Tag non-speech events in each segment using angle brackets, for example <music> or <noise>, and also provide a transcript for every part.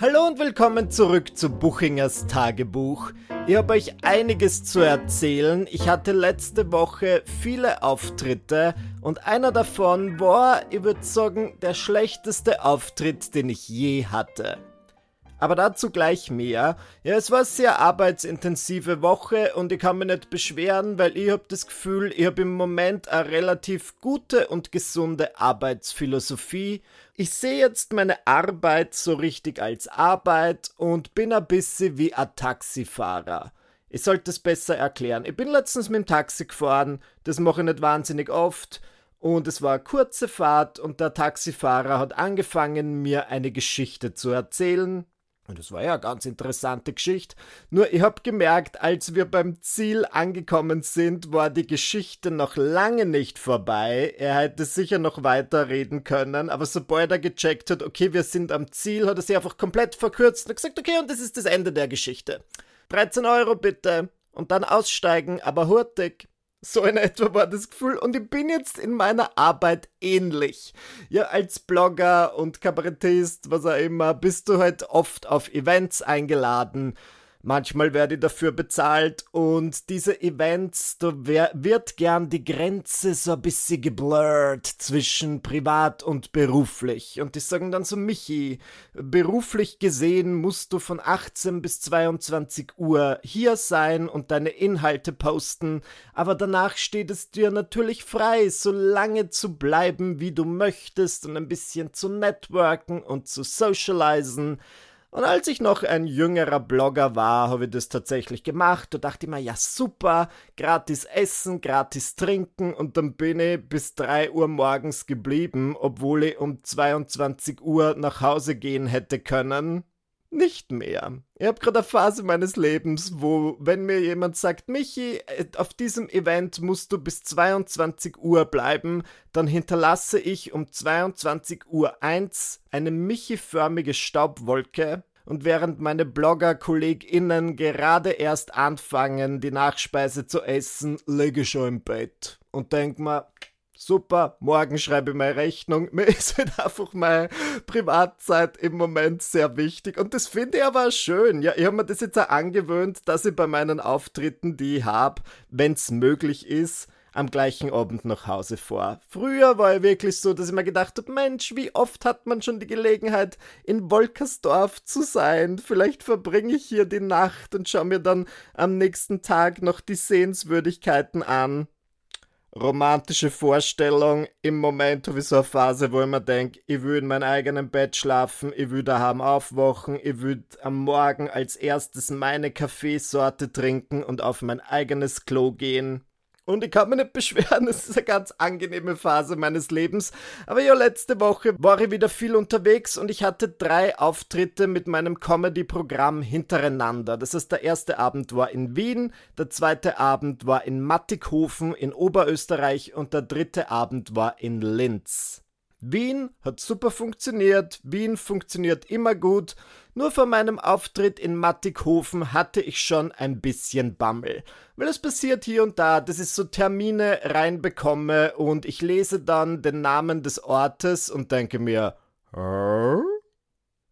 Hallo und willkommen zurück zu Buchingers Tagebuch. Ich habe euch einiges zu erzählen. Ich hatte letzte Woche viele Auftritte und einer davon war, ich würde sagen, der schlechteste Auftritt, den ich je hatte. Aber dazu gleich mehr. Ja, es war eine sehr arbeitsintensive Woche und ich kann mich nicht beschweren, weil ich habe das Gefühl, ich habe im Moment eine relativ gute und gesunde Arbeitsphilosophie. Ich sehe jetzt meine Arbeit so richtig als Arbeit und bin ein bisschen wie ein Taxifahrer. Ich sollte es besser erklären. Ich bin letztens mit dem Taxi gefahren, das mache ich nicht wahnsinnig oft. Und es war eine kurze Fahrt und der Taxifahrer hat angefangen, mir eine Geschichte zu erzählen, und das war ja eine ganz interessante Geschichte. Nur ich hab gemerkt, als wir beim Ziel angekommen sind, war die Geschichte noch lange nicht vorbei. Er hätte sicher noch weiterreden können, aber sobald er gecheckt hat, okay, wir sind am Ziel, hat er sich einfach komplett verkürzt und gesagt, okay, und das ist das Ende der Geschichte. 13 Euro bitte. Und dann aussteigen, aber hurtig. So in etwa war das Gefühl. Und ich bin jetzt in meiner Arbeit ähnlich. Ja, als Blogger und Kabarettist, was auch immer, bist du halt oft auf Events eingeladen Manchmal werde ich dafür bezahlt und diese Events, da wird gern die Grenze so ein bisschen geblurrt zwischen privat und beruflich. Und die sagen dann so, Michi, beruflich gesehen musst du von 18 bis 22 Uhr hier sein und deine Inhalte posten, aber danach steht es dir natürlich frei, so lange zu bleiben, wie du möchtest und ein bisschen zu networken und zu socialisen. Und als ich noch ein jüngerer Blogger war, habe ich das tatsächlich gemacht. Da dachte ich mir, ja super, gratis essen, gratis trinken und dann bin ich bis 3 Uhr morgens geblieben, obwohl ich um 22 Uhr nach Hause gehen hätte können. Nicht mehr. Ich habe gerade eine Phase meines Lebens, wo, wenn mir jemand sagt, Michi, äh, auf diesem Event musst du bis 22 Uhr bleiben, dann hinterlasse ich um 22 Uhr 1 eine Michi-förmige Staubwolke. Und während meine Blogger-KollegInnen gerade erst anfangen, die Nachspeise zu essen, lege ich schon im Bett und denk mir, super, morgen schreibe ich meine Rechnung. <laughs> Mir ist halt einfach meine Privatzeit im Moment sehr wichtig und das finde ich aber schön. Ja, ich habe mir das jetzt auch angewöhnt, dass ich bei meinen Auftritten, die ich habe, wenn es möglich ist, am gleichen Abend nach Hause vor. Früher war ich wirklich so, dass ich mir gedacht habe, Mensch, wie oft hat man schon die Gelegenheit, in Wolkersdorf zu sein? Vielleicht verbringe ich hier die Nacht und schaue mir dann am nächsten Tag noch die Sehenswürdigkeiten an romantische Vorstellung. Im Moment habe ich so eine Phase, wo ich mir denke, ich will in meinem eigenen Bett schlafen, ich will daheim aufwachen, ich will am Morgen als erstes meine Kaffeesorte trinken und auf mein eigenes Klo gehen. Und ich kann mich nicht beschweren, <laughs> es ist eine ganz angenehme Phase meines Lebens. Aber ja, letzte Woche war ich wieder viel unterwegs und ich hatte drei Auftritte mit meinem Comedy-Programm hintereinander. Das heißt, der erste Abend war in Wien, der zweite Abend war in Mattighofen in Oberösterreich und der dritte Abend war in Linz. Wien hat super funktioniert, Wien funktioniert immer gut, nur vor meinem Auftritt in Mattighofen hatte ich schon ein bisschen Bammel. Weil es passiert hier und da, dass ich so Termine reinbekomme und ich lese dann den Namen des Ortes und denke mir, Hä?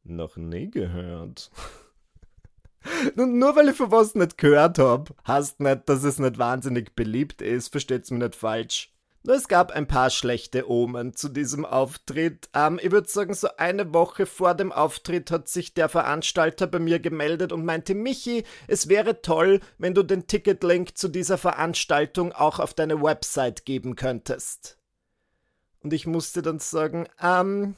noch nie gehört. <laughs> Und nur weil ich von was nicht gehört habe, heißt nicht, dass es nicht wahnsinnig beliebt ist, versteht's mir nicht falsch. Es gab ein paar schlechte Omen zu diesem Auftritt. Ähm, ich würde sagen, so eine Woche vor dem Auftritt hat sich der Veranstalter bei mir gemeldet und meinte, Michi, es wäre toll, wenn du den Ticketlink zu dieser Veranstaltung auch auf deine Website geben könntest. Und ich musste dann sagen, ähm,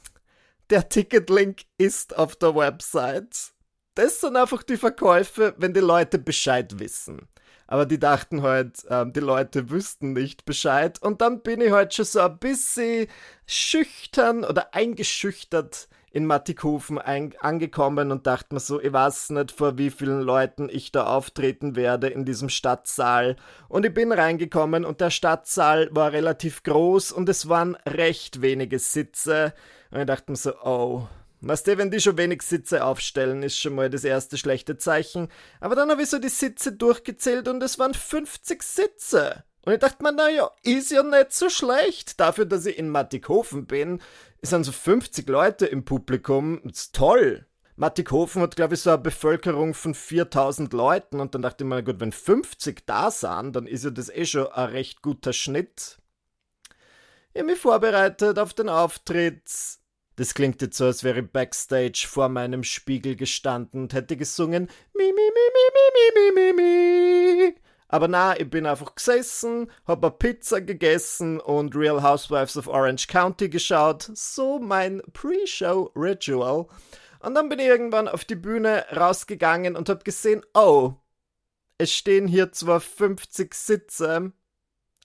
der Ticketlink ist auf der Website. Das sind einfach die Verkäufe, wenn die Leute Bescheid wissen aber die dachten halt, ähm, die Leute wüssten nicht Bescheid. Und dann bin ich halt schon so ein bisschen schüchtern oder eingeschüchtert in Mattighofen angekommen und dachte mir so, ich weiß nicht, vor wie vielen Leuten ich da auftreten werde in diesem Stadtsaal. Und ich bin reingekommen und der Stadtsaal war relativ groß und es waren recht wenige Sitze. Und ich dachte mir so, oh, Weißt du, wenn die schon wenig Sitze aufstellen, ist schon mal das erste schlechte Zeichen. Aber dann habe ich so die Sitze durchgezählt und es waren 50 Sitze. Und ich dachte mir, naja, ist ja nicht so schlecht. Dafür, dass ich in Mattighofen bin, sind so 50 Leute im Publikum. Das ist toll. Mattighofen hat, glaube ich, so eine Bevölkerung von 4000 Leuten und dann dachte ich mir, gut, wenn 50 da sind, dann ist ja das eh schon ein recht guter Schnitt. Ich habe mich vorbereitet auf den Auftritt. Das klingt jetzt so, als wäre ich backstage vor meinem Spiegel gestanden und hätte gesungen Mi, mi, mi, mi, mi, mi, mi, mi. Aber na, ich bin einfach gesessen, hab eine Pizza gegessen und Real Housewives of Orange County geschaut. So mein Pre-Show-Ritual. Und dann bin ich irgendwann auf die Bühne rausgegangen und hab gesehen, oh, es stehen hier zwar 50 Sitze,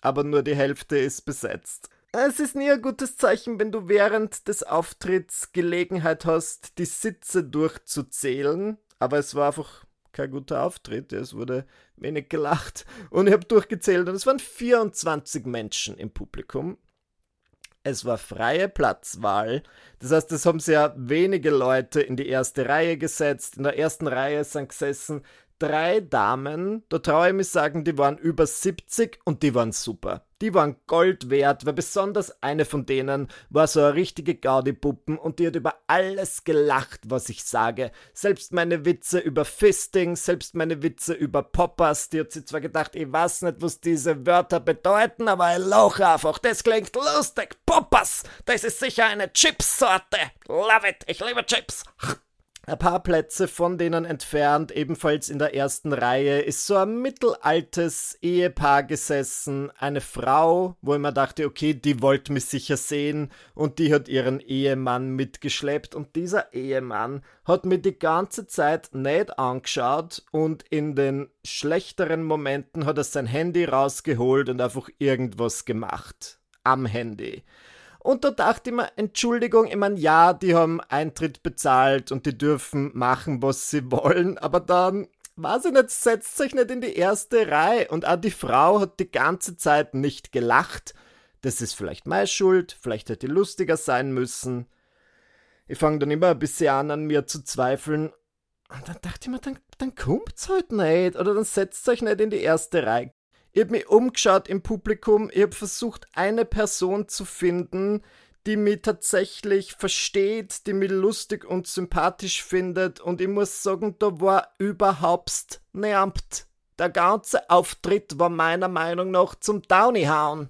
aber nur die Hälfte ist besetzt. Es ist nie ein gutes Zeichen, wenn du während des Auftritts Gelegenheit hast, die Sitze durchzuzählen, aber es war einfach kein guter Auftritt, es wurde wenig gelacht und ich habe durchgezählt und es waren 24 Menschen im Publikum es war freie Platzwahl. Das heißt, es haben sehr wenige Leute in die erste Reihe gesetzt. In der ersten Reihe sind gesessen drei Damen, da traue ich mich sagen, die waren über 70 und die waren super. Die waren Gold wert, weil besonders eine von denen war so eine richtige Gaudi-Puppen und die hat über alles gelacht, was ich sage. Selbst meine Witze über Fisting, selbst meine Witze über Poppers, die hat sie zwar gedacht, ich weiß nicht, was diese Wörter bedeuten, aber ich lache einfach. Das klingt lustig. Poppers, das ist sicher eine Chipsorte. Love it, ich liebe Chips. Ein paar Plätze von denen entfernt, ebenfalls in der ersten Reihe, ist so ein mittelaltes Ehepaar gesessen. Eine Frau, wo ich mir dachte, okay, die wollte mich sicher sehen und die hat ihren Ehemann mitgeschleppt und dieser Ehemann hat mir die ganze Zeit nicht angeschaut und in den schlechteren Momenten hat er sein Handy rausgeholt und einfach irgendwas gemacht. Am Handy. Und da dachte ich mir, Entschuldigung, ich meine, ja, die haben Eintritt bezahlt und die dürfen machen, was sie wollen, aber dann, weiß ich nicht, setzt sich nicht in die erste Reihe. Und auch die Frau hat die ganze Zeit nicht gelacht. Das ist vielleicht meine Schuld, vielleicht hätte ich lustiger sein müssen. Ich fange dann immer ein bisschen an, an mir zu zweifeln. Und dann dachte ich mir, dann, dann kommt's halt nicht. Oder dann setzt euch nicht in die erste Reihe. Ich habe mich umgeschaut im Publikum, ich habe versucht, eine Person zu finden, die mich tatsächlich versteht, die mich lustig und sympathisch findet und ich muss sagen, da war überhaupt niemand. Der ganze Auftritt war meiner Meinung nach zum Downyhauen.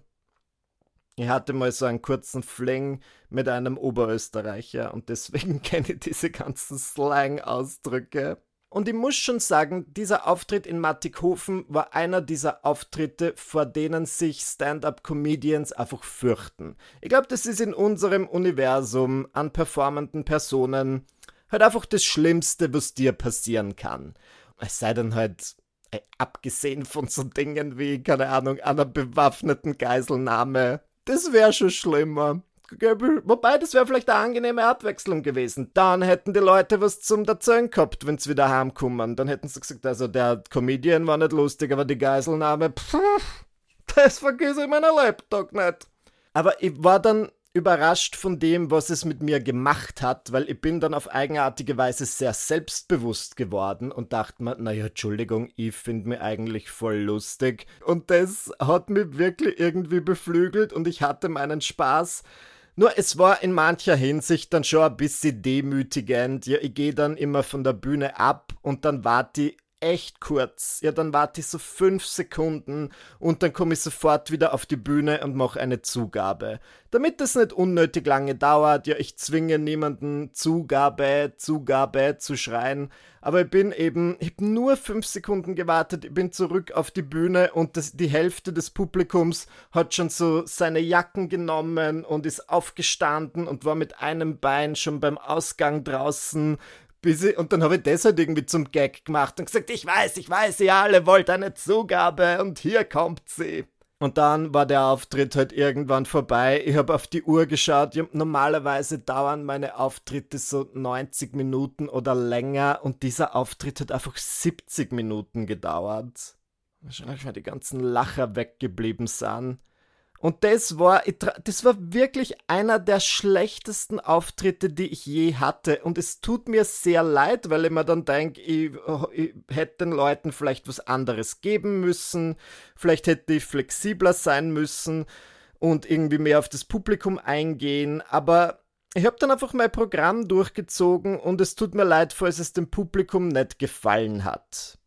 Ich hatte mal so einen kurzen Fling mit einem Oberösterreicher und deswegen <laughs> kenne ich diese ganzen Slang-Ausdrücke. Und ich muss schon sagen, dieser Auftritt in Mattighofen war einer dieser Auftritte, vor denen sich Stand-up-Comedians einfach fürchten. Ich glaube, das ist in unserem Universum an performenden Personen halt einfach das Schlimmste, was dir passieren kann. Es sei denn halt, ey, abgesehen von so Dingen wie, keine Ahnung, einer bewaffneten Geiselnahme, das wäre schon schlimmer. Wobei, das wäre vielleicht eine angenehme Abwechslung gewesen. Dann hätten die Leute was zum Erzählen gehabt, wenn sie wieder heimkommen. Dann hätten sie gesagt, also der Comedian war nicht lustig, aber die Geiselnahme, pff, das vergesse ich meiner Laptop nicht. Aber ich war dann überrascht von dem, was es mit mir gemacht hat, weil ich bin dann auf eigenartige Weise sehr selbstbewusst geworden und dachte mir, naja, Entschuldigung, ich finde mich eigentlich voll lustig. Und das hat mich wirklich irgendwie beflügelt und ich hatte meinen Spaß. Nur es war in mancher Hinsicht dann schon ein bisschen demütigend. Ja, ich gehe dann immer von der Bühne ab und dann warte ich echt kurz. Ja, dann warte ich so fünf Sekunden und dann komme ich sofort wieder auf die Bühne und mache eine Zugabe. Damit es nicht unnötig lange dauert, ja, ich zwinge niemanden Zugabe, Zugabe zu schreien, aber ich bin eben, ich habe nur fünf Sekunden gewartet, ich bin zurück auf die Bühne und das, die Hälfte des Publikums hat schon so seine Jacken genommen und ist aufgestanden und war mit einem Bein schon beim Ausgang draußen, ich, und dann habe ich das halt irgendwie zum Gag gemacht und gesagt, ich weiß, ich weiß, ihr alle wollt eine Zugabe und hier kommt sie. Und dann war der Auftritt halt irgendwann vorbei. Ich habe auf die Uhr geschaut. normalerweise dauern meine Auftritte so 90 Minuten oder länger und dieser Auftritt hat einfach 70 Minuten gedauert. Wahrscheinlich, weil die ganzen Lacher weggeblieben sind. Und das war, das war wirklich einer der schlechtesten Auftritte, die ich je hatte. Und es tut mir sehr leid, weil ich mir dann denke, ich, ich, hätte den Leuten vielleicht was anderes geben müssen. Vielleicht hätte ich flexibler sein müssen und irgendwie mehr auf das Publikum eingehen. Aber ich habe dann einfach mein Programm durchgezogen und es tut mir leid, falls es dem Publikum nicht gefallen hat.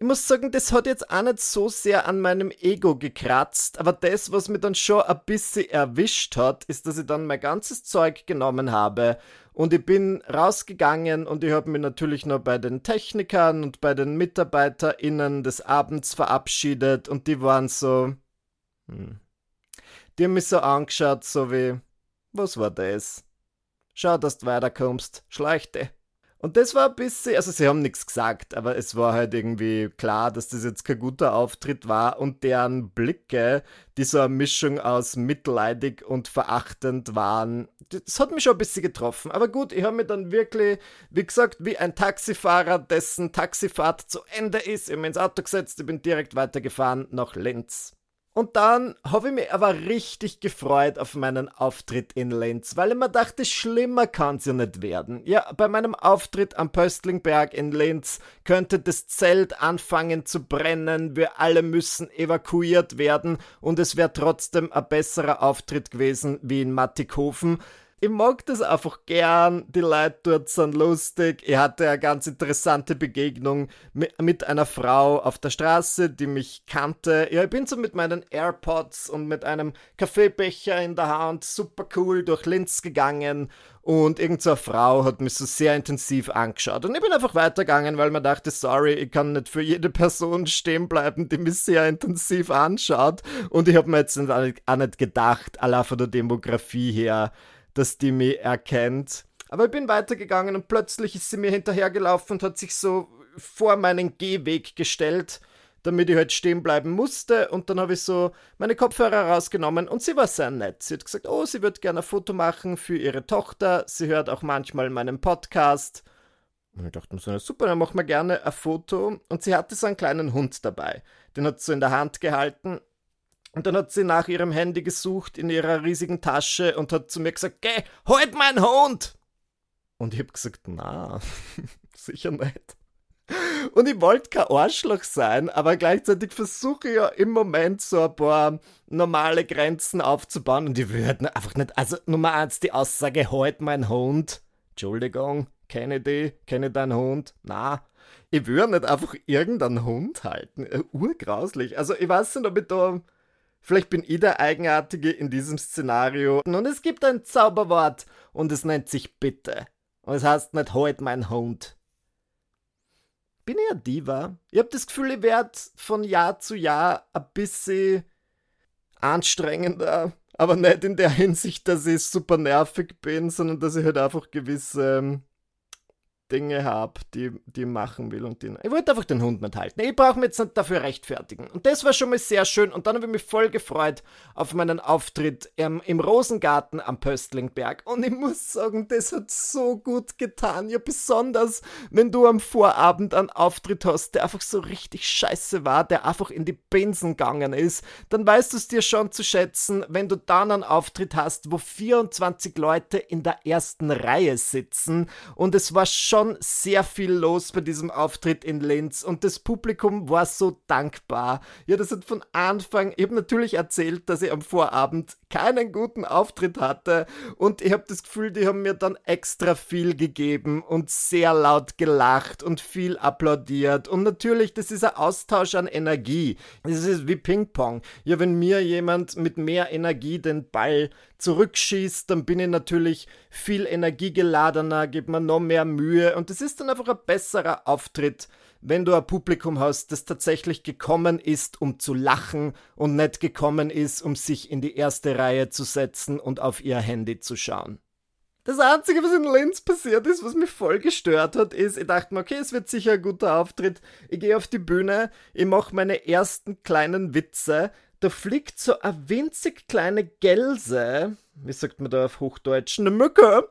Ich muss sagen, das hat jetzt auch nicht so sehr an meinem Ego gekratzt, aber das, was mir dann schon ein bisschen erwischt hat, ist, dass ich dann mein ganzes Zeug genommen habe und ich bin rausgegangen und ich habe mich natürlich noch bei den Technikern und bei den MitarbeiterInnen des Abends verabschiedet und die waren so. Hm. Die haben mich so angeschaut, so wie. Was war das? Schau, dass du weiterkommst, schleichte. Und das war ein bisschen, also sie haben nichts gesagt, aber es war halt irgendwie klar, dass das jetzt kein guter Auftritt war und deren Blicke, die so eine Mischung aus mitleidig und verachtend waren, das hat mich schon ein bisschen getroffen. Aber gut, ich habe mir dann wirklich, wie gesagt, wie ein Taxifahrer, dessen Taxifahrt zu Ende ist, ich habe ins Auto gesetzt, ich bin direkt weitergefahren nach Linz. Und dann habe ich mich aber richtig gefreut auf meinen Auftritt in Linz, weil ich mir dachte, schlimmer kann es ja nicht werden. Ja, bei meinem Auftritt am Pöstlingberg in Linz könnte das Zelt anfangen zu brennen, wir alle müssen evakuiert werden und es wäre trotzdem ein besserer Auftritt gewesen wie in Mattighofen ich mag das einfach gern. Die Leute dort sind lustig. Ich hatte eine ganz interessante Begegnung mit, mit einer Frau auf der Straße, die mich kannte. Ja, ich bin so mit meinen AirPods und mit einem Kaffeebecher in der Hand super cool durch Linz gegangen und irgendeine Frau hat mich so sehr intensiv angeschaut. Und ich bin einfach weitergegangen, weil man dachte, sorry, ich kann nicht für jede Person stehen bleiben, die mich sehr intensiv anschaut. Und ich habe mir jetzt auch nicht gedacht, allein von der Demografie her, dass die mich erkennt. Aber ich bin weitergegangen und plötzlich ist sie mir hinterhergelaufen und hat sich so vor meinen Gehweg gestellt, damit ich halt stehen bleiben musste. Und dann habe ich so meine Kopfhörer rausgenommen und sie war sehr nett. Sie hat gesagt, oh, sie wird gerne ein Foto machen für ihre Tochter. Sie hört auch manchmal meinen Podcast. Und ich dachte mir so, super, dann machen wir gerne ein Foto. Und sie hatte so einen kleinen Hund dabei. Den hat sie so in der Hand gehalten und dann hat sie nach ihrem Handy gesucht in ihrer riesigen Tasche und hat zu mir gesagt, geh, halt meinen Hund! Und ich hab gesagt, na, <laughs> sicher nicht. Und ich wollte kein Arschloch sein, aber gleichzeitig versuche ich ja im Moment so ein paar normale Grenzen aufzubauen und ich würde einfach nicht, also Nummer eins die Aussage, halt mein Hund. Entschuldigung, kenne die, kenne deinen Hund. Na, ich würde nicht einfach irgendeinen Hund halten. Urgrauslich. Also ich weiß nicht, ob ich da Vielleicht bin ich der Eigenartige in diesem Szenario. Und es gibt ein Zauberwort und es nennt sich Bitte. Und es heißt nicht halt mein Hund. Bin ich ein Diva? Ich habe das Gefühl, ich werde von Jahr zu Jahr ein bisschen anstrengender. Aber nicht in der Hinsicht, dass ich super nervig bin, sondern dass ich halt einfach gewisse ähm, Dinge habe, die, die machen will und die. Ich wollte einfach den Hund nicht halten. Ich brauche mich jetzt nicht dafür rechtfertigen. Und das war schon mal sehr schön. Und dann habe ich mich voll gefreut auf meinen Auftritt im, im Rosengarten am Pöstlingberg. Und ich muss sagen, das hat so gut getan. Ja, besonders, wenn du am Vorabend einen Auftritt hast, der einfach so richtig scheiße war, der einfach in die Binsen gegangen ist, dann weißt du es dir schon zu schätzen, wenn du dann einen Auftritt hast, wo 24 Leute in der ersten Reihe sitzen. Und es war schon schon sehr viel los bei diesem Auftritt in Linz und das Publikum war so dankbar. Ja, das hat von Anfang, ich habe natürlich erzählt, dass ich am Vorabend keinen guten Auftritt hatte und ich habe das Gefühl, die haben mir dann extra viel gegeben und sehr laut gelacht und viel applaudiert und natürlich, das ist ein Austausch an Energie. Das ist wie Ping-Pong. Ja, wenn mir jemand mit mehr Energie den Ball zurückschießt, dann bin ich natürlich viel energiegeladener, gebe mir noch mehr Mühe und es ist dann einfach ein besserer Auftritt, wenn du ein Publikum hast, das tatsächlich gekommen ist, um zu lachen und nicht gekommen ist, um sich in die erste Reihe zu setzen und auf ihr Handy zu schauen. Das Einzige, was in Linz passiert ist, was mich voll gestört hat, ist, ich dachte mir, okay, es wird sicher ein guter Auftritt. Ich gehe auf die Bühne, ich mache meine ersten kleinen Witze, da fliegt so eine winzig kleine Gelse, wie sagt man da auf Hochdeutsch, eine Mücke,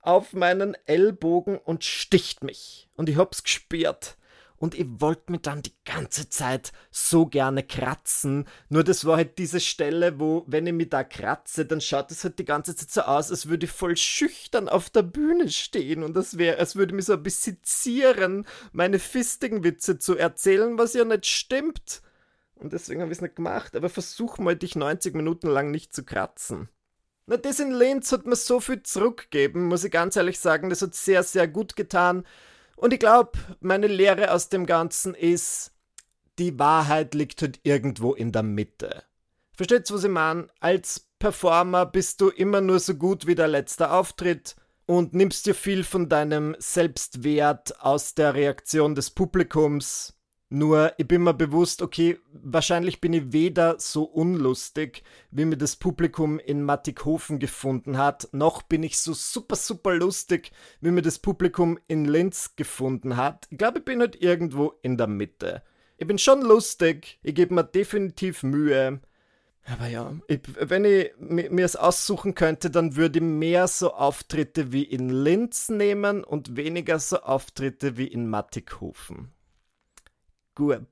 auf meinen Ellbogen und sticht mich. Und ich hab's gespürt. Und ich wollte mir dann die ganze Zeit so gerne kratzen. Nur das war halt diese Stelle, wo, wenn ich mich da kratze, dann schaut es halt die ganze Zeit so aus, als würde ich voll schüchtern auf der Bühne stehen. Und das wäre, als würde mich so ein bisschen zieren, meine fistigen Witze zu erzählen, was ja nicht stimmt. Und deswegen habe ich es nicht gemacht. Aber versuch mal, dich 90 Minuten lang nicht zu kratzen. Na, das in Linz hat mir so viel zurückgegeben, muss ich ganz ehrlich sagen. Das hat sehr, sehr gut getan. Und ich glaube, meine Lehre aus dem Ganzen ist, die Wahrheit liegt halt irgendwo in der Mitte. Versteht's, was ich meine? Als Performer bist du immer nur so gut wie der letzte Auftritt und nimmst dir viel von deinem Selbstwert aus der Reaktion des Publikums. Nur ich bin mir bewusst, okay, wahrscheinlich bin ich weder so unlustig, wie mir das Publikum in Mattighofen gefunden hat, noch bin ich so super, super lustig, wie mir das Publikum in Linz gefunden hat. Ich glaube, ich bin halt irgendwo in der Mitte. Ich bin schon lustig, ich gebe mir definitiv Mühe, aber ja, ich, wenn ich mir es aussuchen könnte, dann würde ich mehr so Auftritte wie in Linz nehmen und weniger so Auftritte wie in Mattighofen. Gut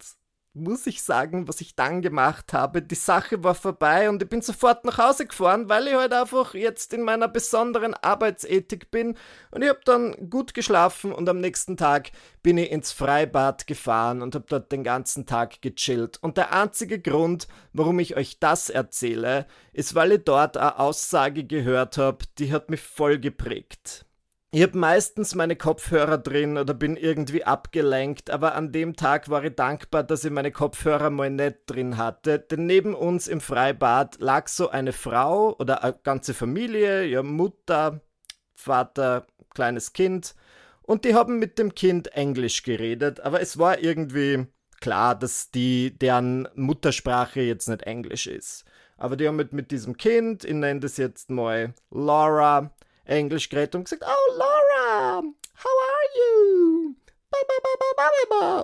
muss ich sagen, was ich dann gemacht habe. Die Sache war vorbei und ich bin sofort nach Hause gefahren, weil ich halt einfach jetzt in meiner besonderen Arbeitsethik bin. Und ich habe dann gut geschlafen und am nächsten Tag bin ich ins Freibad gefahren und habe dort den ganzen Tag gechillt. Und der einzige Grund, warum ich euch das erzähle, ist, weil ich dort eine Aussage gehört habe, die hat mich voll geprägt. Ich habe meistens meine Kopfhörer drin oder bin irgendwie abgelenkt, aber an dem Tag war ich dankbar, dass ich meine Kopfhörer mal nicht drin hatte, denn neben uns im Freibad lag so eine Frau oder eine ganze Familie, ja Mutter, Vater, kleines Kind und die haben mit dem Kind Englisch geredet, aber es war irgendwie klar, dass die deren Muttersprache jetzt nicht Englisch ist. Aber die haben mit, mit diesem Kind, ich nenne das jetzt mal Laura, Englisch geredet und gesagt, oh Laura, how are you?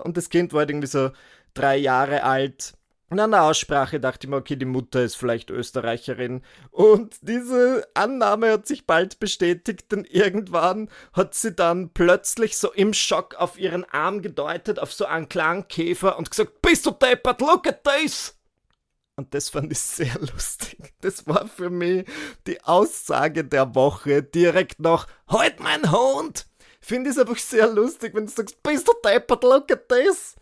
Und das Kind war halt irgendwie so drei Jahre alt. Und an der Aussprache dachte ich mir, okay, die Mutter ist vielleicht Österreicherin. Und diese Annahme hat sich bald bestätigt, denn irgendwann hat sie dann plötzlich so im Schock auf ihren Arm gedeutet, auf so einen Klangkäfer und gesagt, bist du deppert, look at this! Und das fand ich sehr <laughs> lustig. Das war für mich die Aussage der Woche direkt nach Halt mein Hund! Finde ich es einfach sehr lustig, wenn du sagst, bist du deppert, look at this!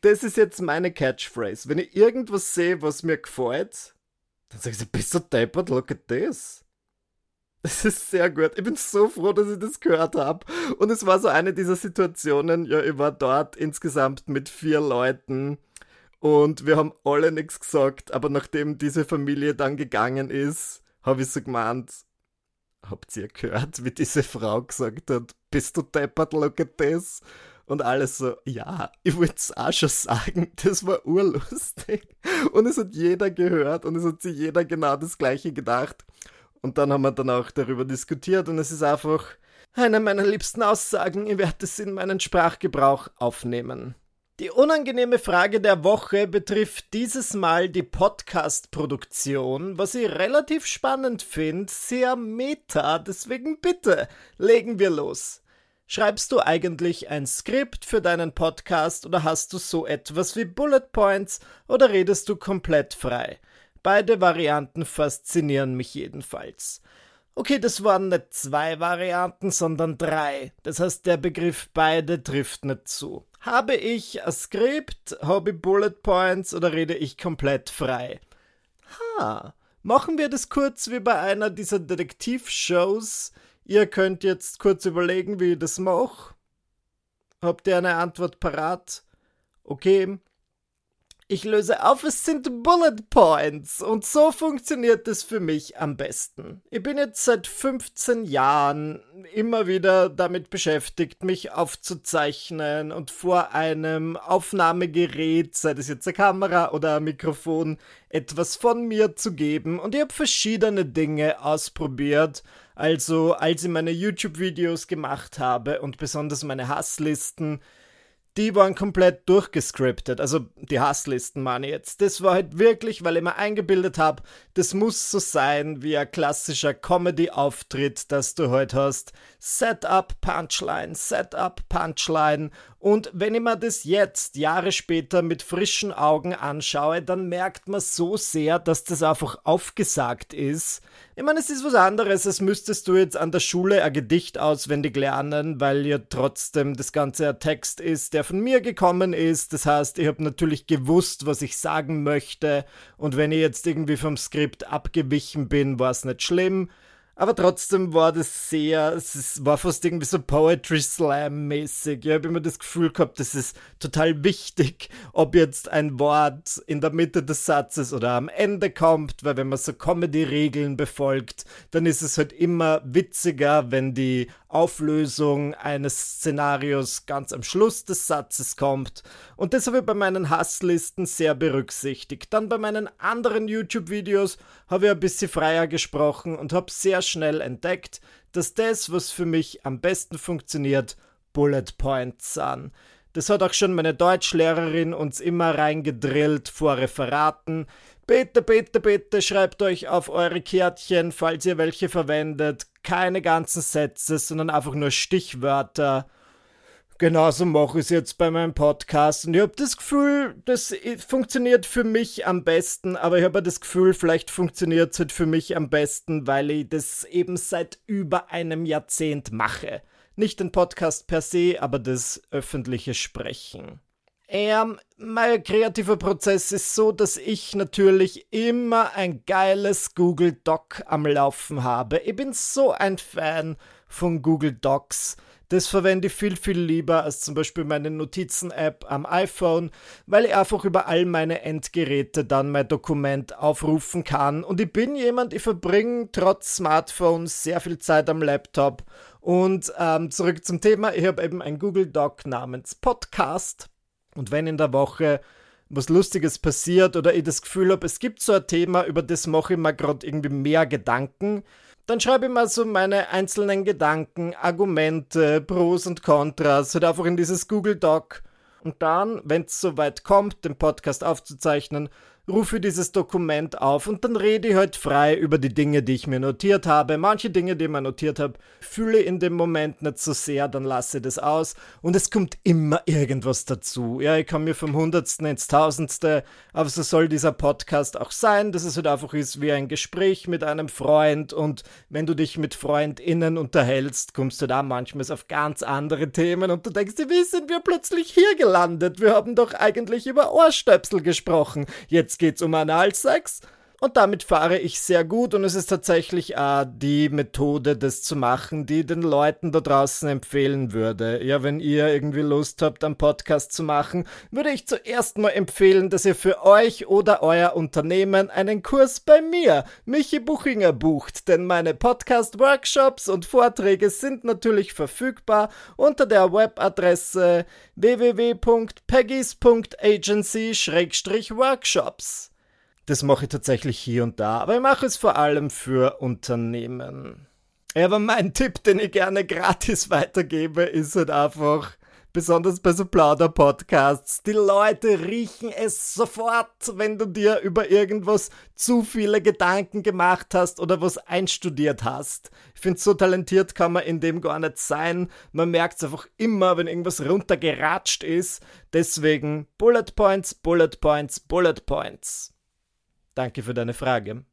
Das ist jetzt meine Catchphrase. Wenn ich irgendwas sehe, was mir gefällt, dann sage ich, bist du deppert, look at this! Das ist sehr gut. Ich bin so froh, dass ich das gehört habe. Und es war so eine dieser Situationen, ja, ich war dort insgesamt mit vier Leuten und wir haben alle nichts gesagt, aber nachdem diese Familie dann gegangen ist, habe ich so gemeint, habt ihr gehört, wie diese Frau gesagt hat, bist du deppert, look at this? Und alles so, ja, ich wollte es auch schon sagen, das war urlustig. Und es hat jeder gehört und es hat sich jeder genau das gleiche gedacht. Und dann haben wir dann auch darüber diskutiert und es ist einfach eine meiner liebsten Aussagen, ich werde es in meinen Sprachgebrauch aufnehmen. Die unangenehme Frage der Woche betrifft dieses Mal die Podcast-Produktion, was ich relativ spannend finde, sehr meta, deswegen bitte, legen wir los. Schreibst du eigentlich ein Skript für deinen Podcast oder hast du so etwas wie Bullet Points oder redest du komplett frei? Beide Varianten faszinieren mich jedenfalls. Okay, das waren nicht zwei Varianten, sondern drei. Das heißt, der Begriff beide trifft nicht zu. Habe ich ein Skript, habe ich Bullet Points oder rede ich komplett frei? Ha, machen wir das kurz wie bei einer dieser Detektivshows. Ihr könnt jetzt kurz überlegen, wie ich das mache. Habt ihr eine Antwort parat? Okay, ich löse auf, es sind Bullet Points und so funktioniert es für mich am besten. Ich bin jetzt seit 15 Jahren immer wieder damit beschäftigt, mich aufzuzeichnen und vor einem Aufnahmegerät, sei das jetzt eine Kamera oder ein Mikrofon, etwas von mir zu geben und ich habe verschiedene Dinge ausprobiert. Also als ich meine YouTube-Videos gemacht habe und besonders meine Hasslisten, die waren komplett durchgescriptet. Also die Hasslisten meine jetzt. Das war halt wirklich, weil ich mir eingebildet habe, das muss so sein wie ein klassischer Comedy-Auftritt, dass du heute halt hast. Setup, Punchline, Setup, Punchline. Und wenn ich mir das jetzt, Jahre später, mit frischen Augen anschaue, dann merkt man so sehr, dass das einfach aufgesagt ist. Ich meine, es ist was anderes, als müsstest du jetzt an der Schule ein Gedicht auswendig lernen, weil ja trotzdem das Ganze ein Text ist, der von mir gekommen ist. Das heißt, ich habe natürlich gewusst, was ich sagen möchte. Und wenn ich jetzt irgendwie vom Skript abgewichen bin, war es nicht schlimm. Aber trotzdem war das sehr, es war fast irgendwie so Poetry Slam mäßig. Ich habe immer das Gefühl gehabt, das ist total wichtig, ob jetzt ein Wort in der Mitte des Satzes oder am Ende kommt, weil wenn man so Comedy-Regeln befolgt, dann ist es halt immer witziger, wenn die Auflösung eines Szenarios ganz am Schluss des Satzes kommt. Und das habe ich bei meinen Hasslisten sehr berücksichtigt. Dann bei meinen anderen YouTube-Videos habe ich ein bisschen freier gesprochen und habe sehr schnell entdeckt, dass das, was für mich am besten funktioniert, Bullet Points sind. Das hat auch schon meine Deutschlehrerin uns immer reingedrillt vor Referaten. Bitte, bitte, bitte schreibt euch auf eure Kärtchen, falls ihr welche verwendet, keine ganzen Sätze, sondern einfach nur Stichwörter. Genauso mache ich es jetzt bei meinem Podcast und ich habe das Gefühl, das funktioniert für mich am besten, aber ich habe das Gefühl, vielleicht funktioniert es halt für mich am besten, weil ich das eben seit über einem Jahrzehnt mache. Nicht den Podcast per se, aber das öffentliche Sprechen. Ähm, mein kreativer Prozess ist so, dass ich natürlich immer ein geiles Google Doc am Laufen habe. Ich bin so ein Fan von Google Docs. Das verwende ich viel, viel lieber als zum Beispiel meine Notizen-App am iPhone, weil ich einfach über all meine Endgeräte dann mein Dokument aufrufen kann. Und ich bin jemand, ich verbringe trotz Smartphone sehr viel Zeit am Laptop. Und ähm, zurück zum Thema, ich habe eben ein Google Doc namens Podcast. Und wenn in der Woche was Lustiges passiert oder ich das Gefühl habe, es gibt so ein Thema, über das mache ich mir gerade irgendwie mehr Gedanken, dann schreibe ich mal so meine einzelnen Gedanken, Argumente, Pros und Kontras, halt einfach in dieses Google Doc. Und dann, wenn es soweit kommt, den Podcast aufzuzeichnen, rufe dieses Dokument auf und dann rede ich halt frei über die Dinge, die ich mir notiert habe. Manche Dinge, die ich mir notiert habe, fühle in dem Moment nicht so sehr, dann lasse ich das aus und es kommt immer irgendwas dazu. Ja, ich komme mir vom Hundertsten ins Tausendste, aber so soll dieser Podcast auch sein, dass es halt einfach ist wie ein Gespräch mit einem Freund und wenn du dich mit FreundInnen unterhältst, kommst du da manchmal auf ganz andere Themen und du denkst dir, wie sind wir plötzlich hier gelandet? Wir haben doch eigentlich über Ohrstöpsel gesprochen. Jetzt jetzt geht's um Analsex. Und damit fahre ich sehr gut und es ist tatsächlich äh, die Methode, das zu machen, die den Leuten da draußen empfehlen würde. Ja, wenn ihr irgendwie Lust habt, einen Podcast zu machen, würde ich zuerst mal empfehlen, dass ihr für euch oder euer Unternehmen einen Kurs bei mir, Michi Buchinger, bucht. Denn meine Podcast-Workshops und Vorträge sind natürlich verfügbar unter der Webadresse www.peggys.agency-workshops. Das mache ich tatsächlich hier und da, aber ich mache es vor allem für Unternehmen. aber mein <laughs> Tipp, den ich gerne gratis weitergebe, ist halt einfach, besonders bei so Plauder-Podcasts, die Leute riechen es sofort, wenn du dir über irgendwas zu viele Gedanken gemacht hast oder was einstudiert hast. Ich finde, so talentiert kann man in dem gar nicht sein. Man merkt es einfach immer, wenn irgendwas runtergeratscht ist. Deswegen Bullet Points, Bullet Points, Bullet Points. Danke für deine Frage.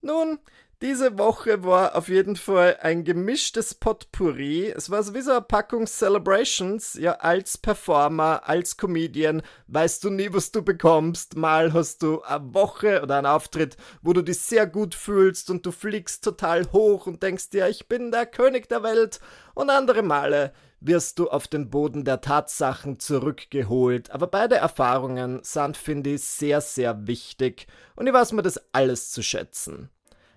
Nun, diese Woche war auf jeden Fall ein gemischtes Potpourri. Es war sowieso eine Packung Celebrations. Ja, als Performer, als Comedian weißt du nie, was du bekommst. Mal hast du eine Woche oder einen Auftritt, wo du dich sehr gut fühlst und du fliegst total hoch und denkst dir, ich bin der König der Welt. Und andere Male wirst du auf den Boden der Tatsachen zurückgeholt. Aber beide Erfahrungen sind, finde ich, sehr, sehr wichtig und ich weiß mir das alles zu schätzen.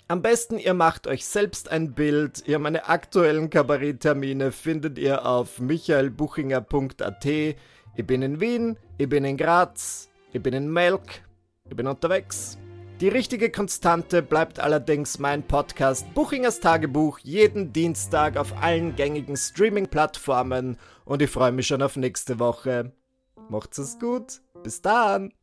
Am besten ihr macht euch selbst ein Bild. Ihr meine aktuellen Kabaretttermine findet ihr auf michaelbuchinger.at. Ich bin in Wien, ich bin in Graz, ich bin in Melk, ich bin unterwegs. Die richtige Konstante bleibt allerdings mein Podcast Buchingers Tagebuch jeden Dienstag auf allen gängigen Streaming-Plattformen und ich freue mich schon auf nächste Woche. Macht's es gut. Bis dann.